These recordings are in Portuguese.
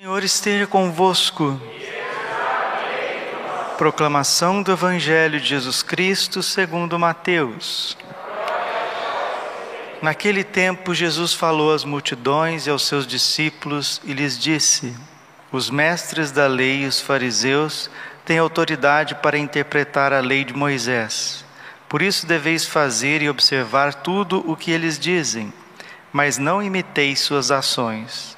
Senhor esteja convosco. Proclamação do Evangelho de Jesus Cristo segundo Mateus. Naquele tempo, Jesus falou às multidões e aos seus discípulos e lhes disse: Os mestres da lei e os fariseus têm autoridade para interpretar a lei de Moisés. Por isso deveis fazer e observar tudo o que eles dizem, mas não imiteis suas ações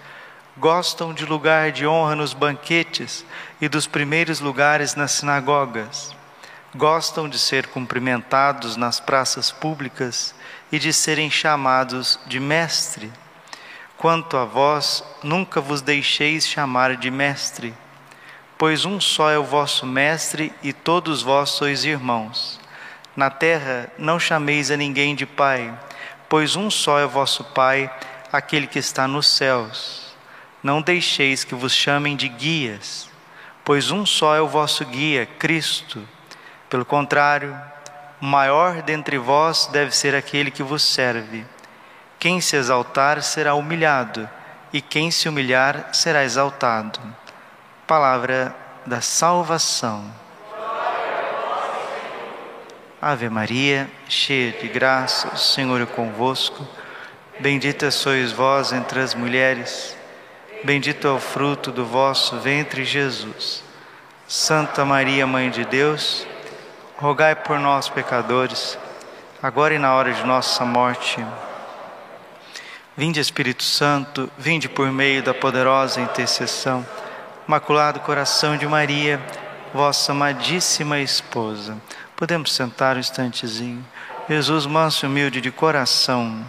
gostam de lugar de honra nos banquetes e dos primeiros lugares nas sinagogas. Gostam de ser cumprimentados nas praças públicas e de serem chamados de mestre. Quanto a vós, nunca vos deixeis chamar de mestre, pois um só é o vosso mestre e todos vós sois irmãos. Na terra não chameis a ninguém de pai, pois um só é o vosso pai, aquele que está nos céus. Não deixeis que vos chamem de guias, pois um só é o vosso guia, Cristo. Pelo contrário, o maior dentre vós deve ser aquele que vos serve. Quem se exaltar será humilhado, e quem se humilhar será exaltado. Palavra da salvação. Ave Maria, cheia de graça, o Senhor é convosco. Bendita sois vós entre as mulheres Bendito é o fruto do vosso ventre, Jesus. Santa Maria, Mãe de Deus, rogai por nós, pecadores, agora e na hora de nossa morte. Vinde, Espírito Santo, vinde por meio da poderosa intercessão. Maculado coração de Maria, vossa amadíssima esposa. Podemos sentar um instantezinho. Jesus, manso e humilde de coração.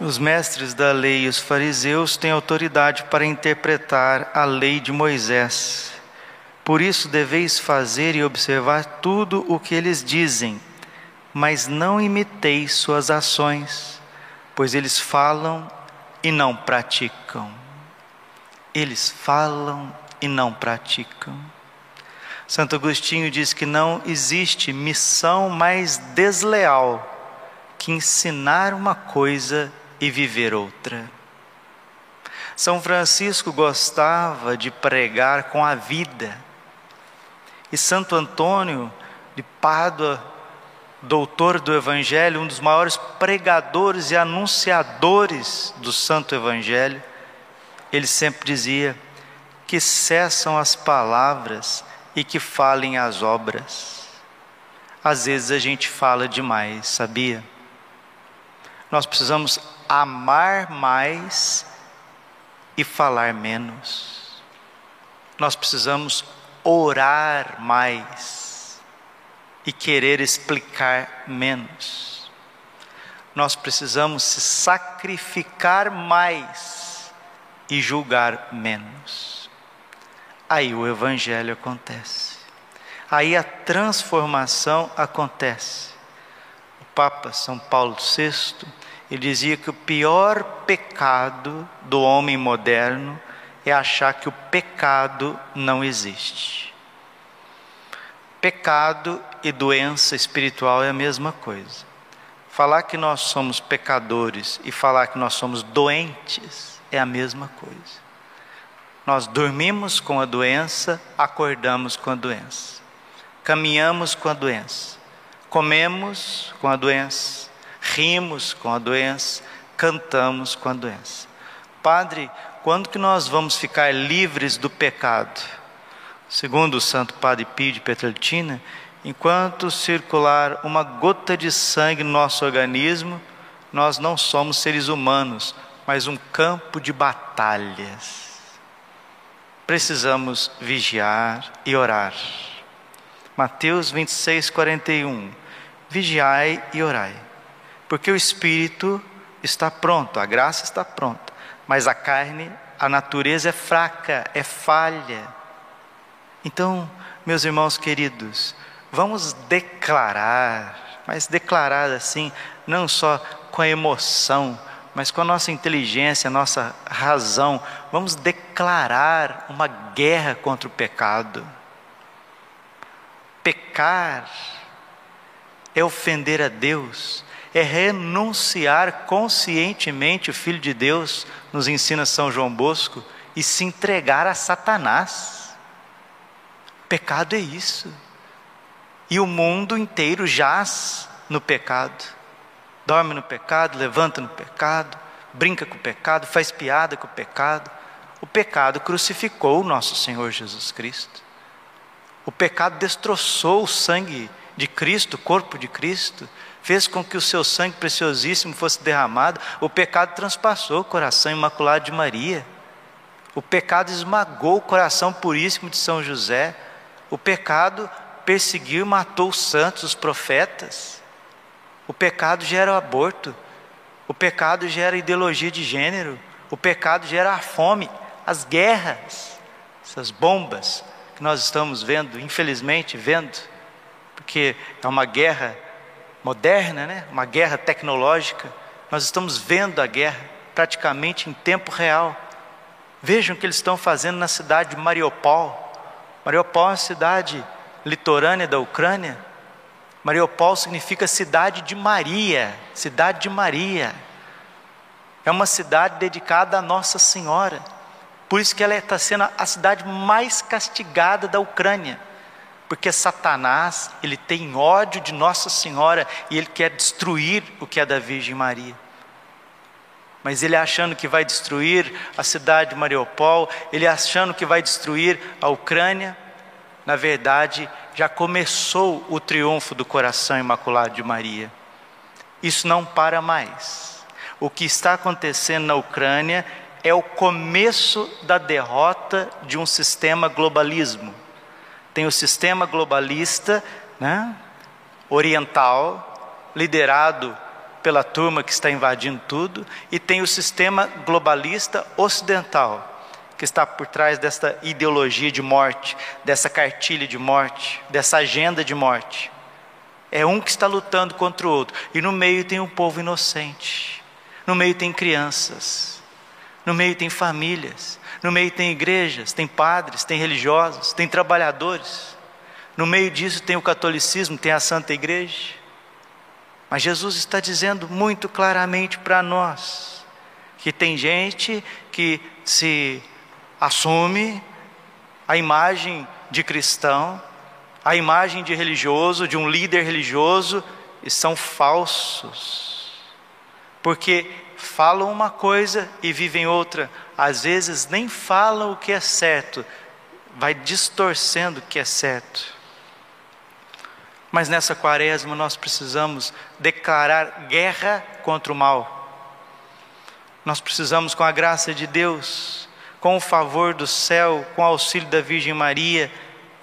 Os mestres da lei e os fariseus têm autoridade para interpretar a lei de Moisés. Por isso deveis fazer e observar tudo o que eles dizem, mas não imiteis suas ações, pois eles falam e não praticam. Eles falam e não praticam. Santo Agostinho diz que não existe missão mais desleal que ensinar uma coisa e viver outra. São Francisco gostava de pregar com a vida. E Santo Antônio de Pádua, doutor do Evangelho, um dos maiores pregadores e anunciadores do Santo Evangelho, ele sempre dizia: que cessam as palavras e que falem as obras. Às vezes a gente fala demais, sabia? Nós precisamos amar mais e falar menos. Nós precisamos orar mais e querer explicar menos. Nós precisamos se sacrificar mais e julgar menos. Aí o Evangelho acontece. Aí a transformação acontece. O Papa São Paulo VI ele dizia que o pior pecado do homem moderno é achar que o pecado não existe. Pecado e doença espiritual é a mesma coisa. Falar que nós somos pecadores e falar que nós somos doentes é a mesma coisa. Nós dormimos com a doença, acordamos com a doença. Caminhamos com a doença. Comemos com a doença rimos com a doença, cantamos com a doença. Padre, quando que nós vamos ficar livres do pecado? Segundo o Santo Padre Pio de Petraltina, enquanto circular uma gota de sangue no nosso organismo, nós não somos seres humanos, mas um campo de batalhas. Precisamos vigiar e orar. Mateus 26, 41. Vigiai e orai porque o espírito está pronto, a graça está pronta, mas a carne a natureza é fraca, é falha. Então, meus irmãos queridos, vamos declarar, mas declarar assim, não só com a emoção, mas com a nossa inteligência, a nossa razão, vamos declarar uma guerra contra o pecado. Pecar é ofender a Deus, é renunciar conscientemente o Filho de Deus, nos ensina São João Bosco, e se entregar a Satanás. Pecado é isso. E o mundo inteiro jaz no pecado. Dorme no pecado, levanta no pecado, brinca com o pecado, faz piada com o pecado. O pecado crucificou o nosso Senhor Jesus Cristo. O pecado destroçou o sangue de Cristo, o corpo de Cristo, fez com que o seu sangue preciosíssimo fosse derramado, o pecado transpassou o coração imaculado de Maria, o pecado esmagou o coração puríssimo de São José, o pecado perseguiu e matou os santos, os profetas, o pecado gera o aborto, o pecado gera ideologia de gênero, o pecado gera a fome, as guerras, essas bombas que nós estamos vendo, infelizmente vendo, porque é uma guerra moderna, né? uma guerra tecnológica. Nós estamos vendo a guerra praticamente em tempo real. Vejam o que eles estão fazendo na cidade de Mariupol. Mariupol é uma cidade litorânea da Ucrânia. Mariupol significa cidade de Maria, cidade de Maria. É uma cidade dedicada a Nossa Senhora. Por isso que ela está sendo a cidade mais castigada da Ucrânia porque Satanás, ele tem ódio de Nossa Senhora e ele quer destruir o que é da Virgem Maria. Mas ele achando que vai destruir a cidade de Mariupol, ele achando que vai destruir a Ucrânia, na verdade, já começou o triunfo do coração imaculado de Maria. Isso não para mais. O que está acontecendo na Ucrânia é o começo da derrota de um sistema globalismo tem o sistema globalista né, oriental, liderado pela turma que está invadindo tudo, e tem o sistema globalista ocidental, que está por trás dessa ideologia de morte, dessa cartilha de morte, dessa agenda de morte. É um que está lutando contra o outro, e no meio tem um povo inocente, no meio tem crianças, no meio tem famílias, no meio tem igrejas, tem padres, tem religiosos, tem trabalhadores. No meio disso tem o catolicismo, tem a Santa Igreja. Mas Jesus está dizendo muito claramente para nós que tem gente que se assume a imagem de cristão, a imagem de religioso, de um líder religioso, e são falsos. Porque falam uma coisa e vivem outra, às vezes nem falam o que é certo, vai distorcendo o que é certo. Mas nessa quaresma nós precisamos declarar guerra contra o mal. Nós precisamos, com a graça de Deus, com o favor do céu, com o auxílio da Virgem Maria,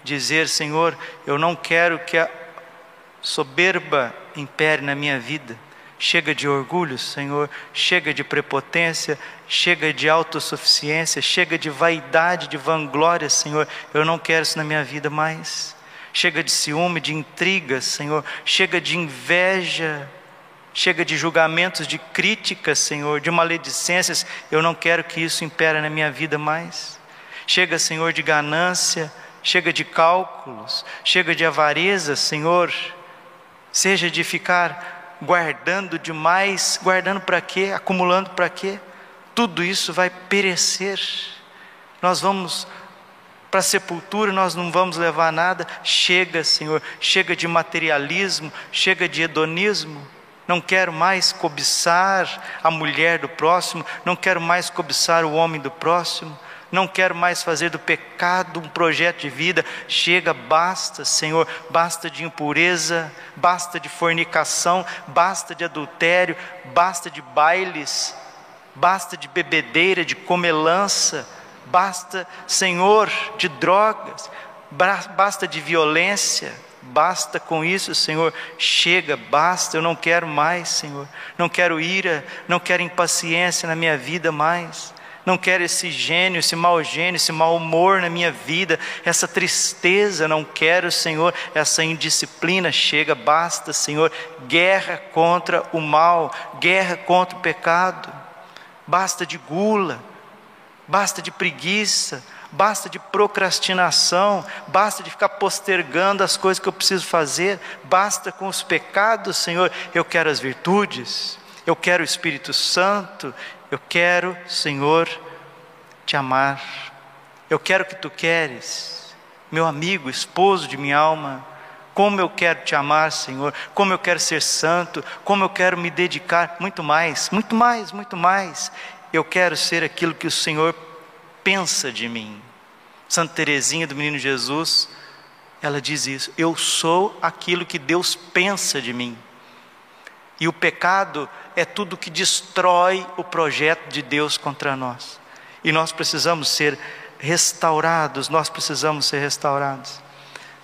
dizer: Senhor, eu não quero que a soberba impere na minha vida. Chega de orgulho, Senhor, chega de prepotência, chega de autossuficiência, chega de vaidade, de vanglória, Senhor. Eu não quero isso na minha vida mais. Chega de ciúme, de intriga, Senhor. Chega de inveja, chega de julgamentos, de críticas, Senhor, de maledicências. Eu não quero que isso impere na minha vida mais. Chega, Senhor, de ganância, chega de cálculos, chega de avareza, Senhor. Seja de ficar guardando demais, guardando para quê? Acumulando para quê? Tudo isso vai perecer. Nós vamos para a sepultura, nós não vamos levar nada. Chega, Senhor, chega de materialismo, chega de hedonismo. Não quero mais cobiçar a mulher do próximo, não quero mais cobiçar o homem do próximo não quero mais fazer do pecado um projeto de vida. Chega, basta, Senhor, basta de impureza, basta de fornicação, basta de adultério, basta de bailes, basta de bebedeira, de comelança, basta, Senhor, de drogas, basta de violência. Basta com isso, Senhor. Chega, basta. Eu não quero mais, Senhor. Não quero ira, não quero impaciência na minha vida mais. Não quero esse gênio, esse mau gênio, esse mau humor na minha vida, essa tristeza, não quero, Senhor, essa indisciplina. Chega, basta, Senhor. Guerra contra o mal, guerra contra o pecado. Basta de gula, basta de preguiça, basta de procrastinação, basta de ficar postergando as coisas que eu preciso fazer, basta com os pecados, Senhor. Eu quero as virtudes, eu quero o Espírito Santo, eu quero, Senhor, te amar. Eu quero o que tu queres, meu amigo, esposo de minha alma. Como eu quero te amar, Senhor. Como eu quero ser santo. Como eu quero me dedicar muito mais, muito mais, muito mais. Eu quero ser aquilo que o Senhor pensa de mim. Santa Teresinha do Menino Jesus, ela diz isso: Eu sou aquilo que Deus pensa de mim. E o pecado é tudo que destrói o projeto de Deus contra nós. E nós precisamos ser restaurados, nós precisamos ser restaurados.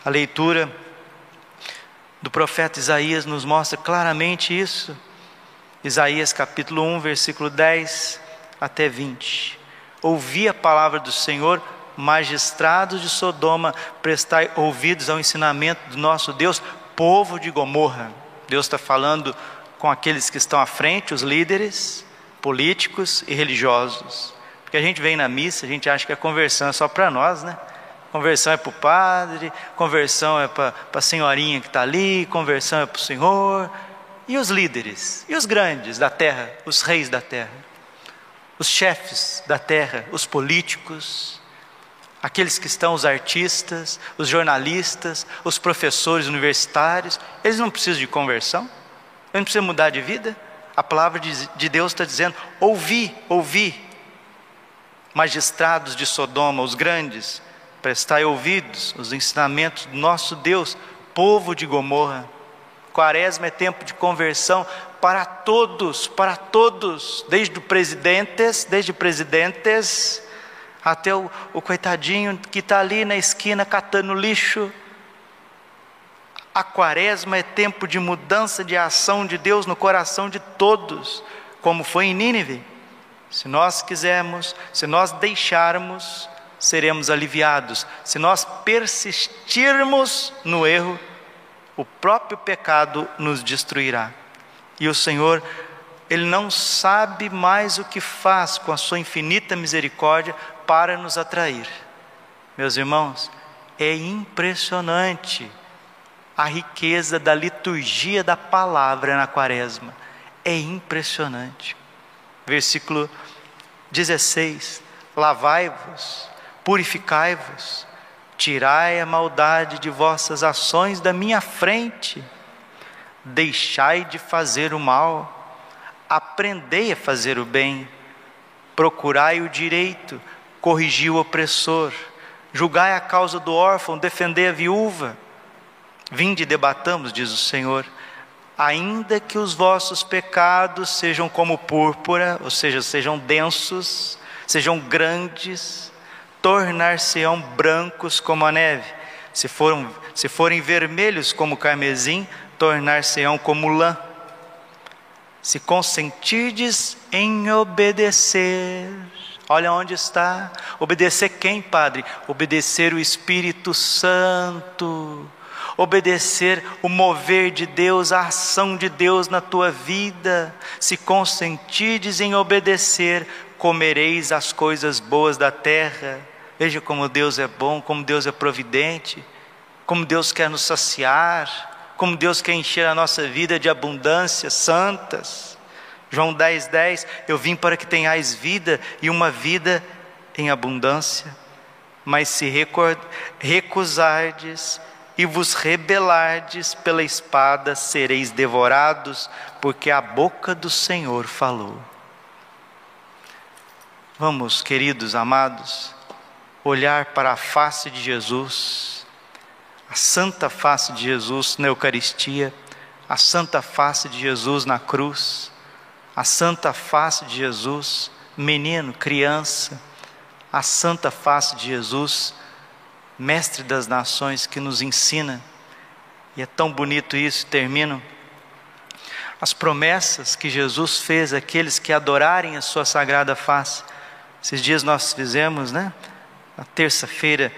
A leitura do profeta Isaías nos mostra claramente isso. Isaías capítulo 1, versículo 10 até 20. Ouvi a palavra do Senhor, magistrados de Sodoma, prestai ouvidos ao ensinamento do nosso Deus, povo de Gomorra. Deus está falando com aqueles que estão à frente, os líderes políticos e religiosos. Porque a gente vem na missa, a gente acha que a conversão é só para nós, né? Conversão é para o padre, conversão é para a senhorinha que está ali, conversão é para o senhor. E os líderes, e os grandes da terra, os reis da terra, os chefes da terra, os políticos, aqueles que estão, os artistas, os jornalistas, os professores universitários, eles não precisam de conversão? Eu não preciso mudar de vida? A palavra de Deus está dizendo: ouvi, ouvi, magistrados de Sodoma, os grandes, prestai ouvidos os ensinamentos do nosso Deus, povo de Gomorra. Quaresma é tempo de conversão para todos, para todos, desde o presidentes, desde presidentes, até o, o coitadinho que está ali na esquina catando lixo, a quaresma é tempo de mudança de ação de Deus no coração de todos, como foi em Nínive. Se nós quisermos, se nós deixarmos, seremos aliviados. Se nós persistirmos no erro, o próprio pecado nos destruirá. E o Senhor, Ele não sabe mais o que faz com a Sua infinita misericórdia para nos atrair. Meus irmãos, é impressionante a riqueza da liturgia da palavra na quaresma. É impressionante. Versículo 16: Lavai-vos, purificai-vos, tirai a maldade de vossas ações da minha frente, deixai de fazer o mal, aprendei a fazer o bem, procurai o direito, corrigi o opressor, julgai a causa do órfão, defendei a viúva Vinde e debatamos, diz o Senhor, ainda que os vossos pecados sejam como púrpura, ou seja, sejam densos, sejam grandes, tornar-se-ão brancos como a neve. Se, se forem vermelhos como carmesim, tornar-se-ão como lã. Se consentirdes em obedecer, olha onde está. Obedecer quem, Padre? Obedecer o Espírito Santo obedecer o mover de Deus, a ação de Deus na tua vida. Se consentides em obedecer, comereis as coisas boas da terra. Veja como Deus é bom, como Deus é providente, como Deus quer nos saciar, como Deus quer encher a nossa vida de abundâncias santas. João 10, 10, eu vim para que tenhais vida e uma vida em abundância. Mas se recusardes e vos rebelardes pela espada, sereis devorados, porque a boca do Senhor falou. Vamos, queridos amados, olhar para a face de Jesus, a santa face de Jesus na Eucaristia, a santa face de Jesus na cruz, a santa face de Jesus, menino, criança, a santa face de Jesus Mestre das nações, que nos ensina, e é tão bonito isso, termino. As promessas que Jesus fez àqueles que adorarem a Sua sagrada face, Esses dias nós fizemos, né? Na terça-feira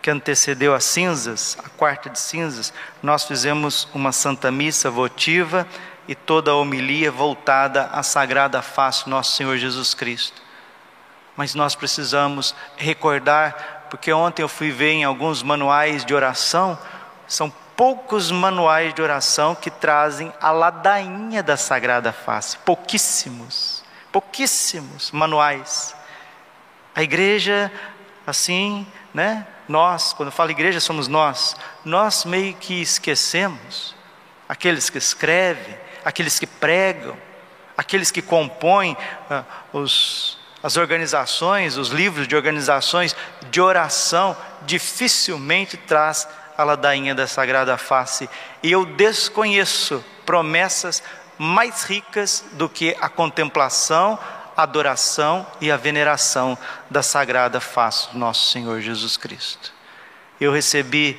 que antecedeu as cinzas, a quarta de cinzas, nós fizemos uma santa missa votiva e toda a homilia voltada à sagrada face do nosso Senhor Jesus Cristo. Mas nós precisamos recordar, porque ontem eu fui ver em alguns manuais de oração, são poucos manuais de oração que trazem a ladainha da sagrada face, pouquíssimos, pouquíssimos manuais. A igreja, assim, né? Nós, quando eu falo igreja, somos nós. Nós meio que esquecemos aqueles que escrevem, aqueles que pregam, aqueles que compõem uh, os, as organizações, os livros de organizações de oração, dificilmente traz a ladainha da Sagrada Face. E eu desconheço promessas mais ricas do que a contemplação, a adoração e a veneração da Sagrada Face do nosso Senhor Jesus Cristo. Eu recebi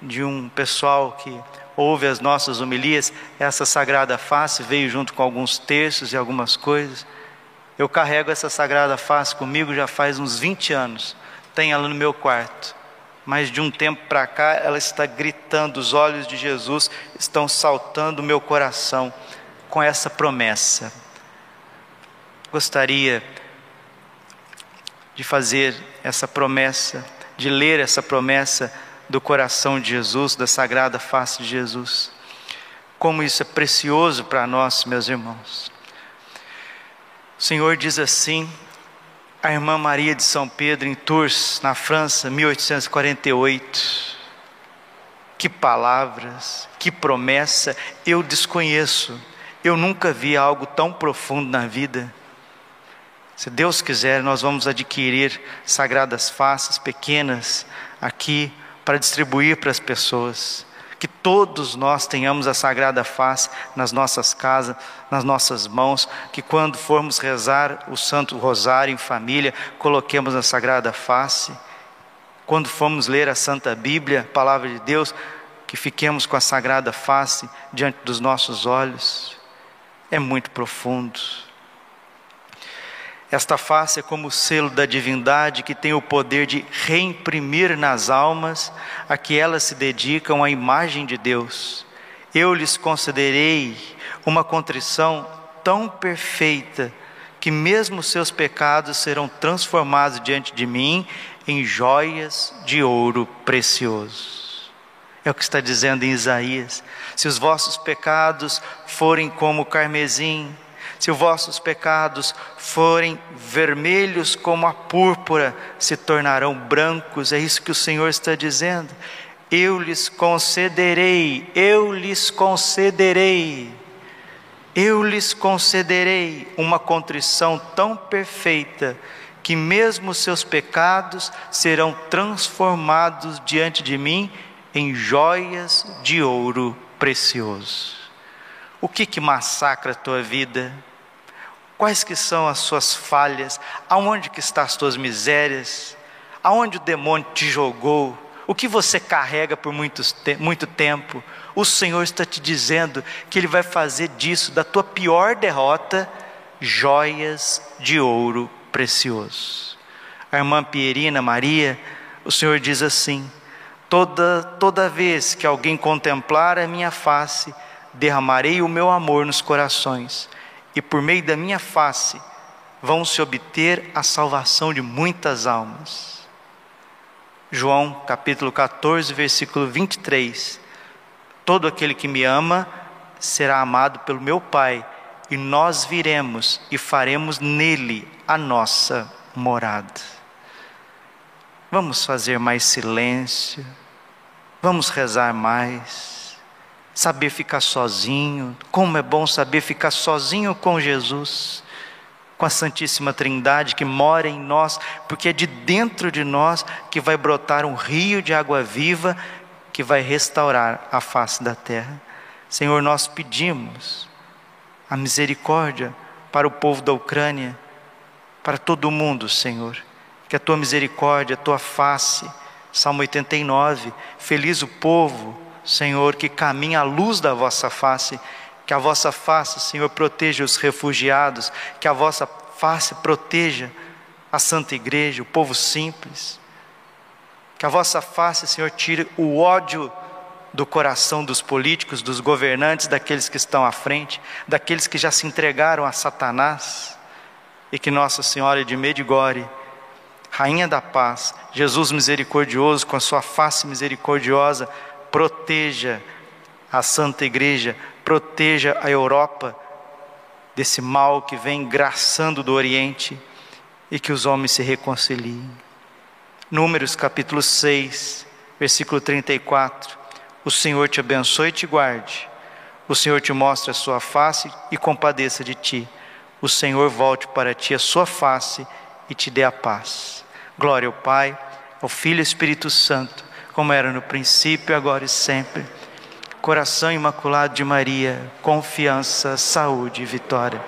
de um pessoal que ouve as nossas homilias, essa sagrada face veio junto com alguns textos e algumas coisas. Eu carrego essa sagrada face comigo já faz uns 20 anos. Tenho ela no meu quarto. Mas de um tempo para cá ela está gritando, os olhos de Jesus estão saltando o meu coração com essa promessa. Gostaria de fazer essa promessa, de ler essa promessa do coração de Jesus, da sagrada face de Jesus. Como isso é precioso para nós, meus irmãos. O Senhor diz assim, a irmã Maria de São Pedro, em Tours, na França, 1848. Que palavras, que promessa, eu desconheço, eu nunca vi algo tão profundo na vida. Se Deus quiser, nós vamos adquirir sagradas faces pequenas aqui para distribuir para as pessoas. Que todos nós tenhamos a sagrada face nas nossas casas, nas nossas mãos, que quando formos rezar o Santo Rosário em família, coloquemos a sagrada face. Quando formos ler a Santa Bíblia, a palavra de Deus, que fiquemos com a sagrada face diante dos nossos olhos. É muito profundo. Esta face é como o selo da divindade que tem o poder de reimprimir nas almas a que elas se dedicam à imagem de Deus. Eu lhes concederei uma contrição tão perfeita que mesmo seus pecados serão transformados diante de mim em joias de ouro precioso. É o que está dizendo em Isaías: se os vossos pecados forem como o carmesim, se os vossos pecados forem vermelhos como a púrpura, se tornarão brancos. É isso que o Senhor está dizendo. Eu lhes concederei, eu lhes concederei, eu lhes concederei uma contrição tão perfeita que mesmo seus pecados serão transformados diante de mim em joias de ouro precioso. O que que massacra a tua vida? Quais que são as suas falhas? Aonde que estão as tuas misérias? Aonde o demônio te jogou? O que você carrega por muito, muito tempo? O Senhor está te dizendo que Ele vai fazer disso, da tua pior derrota, joias de ouro precioso. A irmã Pierina Maria, o Senhor diz assim: toda, toda vez que alguém contemplar a minha face, derramarei o meu amor nos corações e por meio da minha face vão se obter a salvação de muitas almas. João capítulo 14, versículo 23. Todo aquele que me ama será amado pelo meu Pai, e nós viremos e faremos nele a nossa morada. Vamos fazer mais silêncio, vamos rezar mais saber ficar sozinho, como é bom saber ficar sozinho com Jesus, com a Santíssima Trindade que mora em nós, porque é de dentro de nós que vai brotar um rio de água viva que vai restaurar a face da terra. Senhor, nós pedimos a misericórdia para o povo da Ucrânia, para todo o mundo, Senhor, que a tua misericórdia, a tua face, Salmo 89, feliz o povo Senhor, que caminha à luz da vossa face, que a vossa face, Senhor, proteja os refugiados, que a vossa face proteja a Santa Igreja, o povo simples. Que a vossa face, Senhor, tire o ódio do coração dos políticos, dos governantes, daqueles que estão à frente, daqueles que já se entregaram a Satanás. E que Nossa Senhora de Medigore, Rainha da Paz, Jesus misericordioso, com a sua face misericordiosa, proteja a Santa Igreja, proteja a Europa desse mal que vem graçando do Oriente e que os homens se reconciliem. Números capítulo 6, versículo 34. O Senhor te abençoe e te guarde. O Senhor te mostre a sua face e compadeça de ti. O Senhor volte para ti a sua face e te dê a paz. Glória ao Pai, ao Filho e Espírito Santo, como era no princípio, agora e sempre. Coração imaculado de Maria, confiança, saúde e vitória.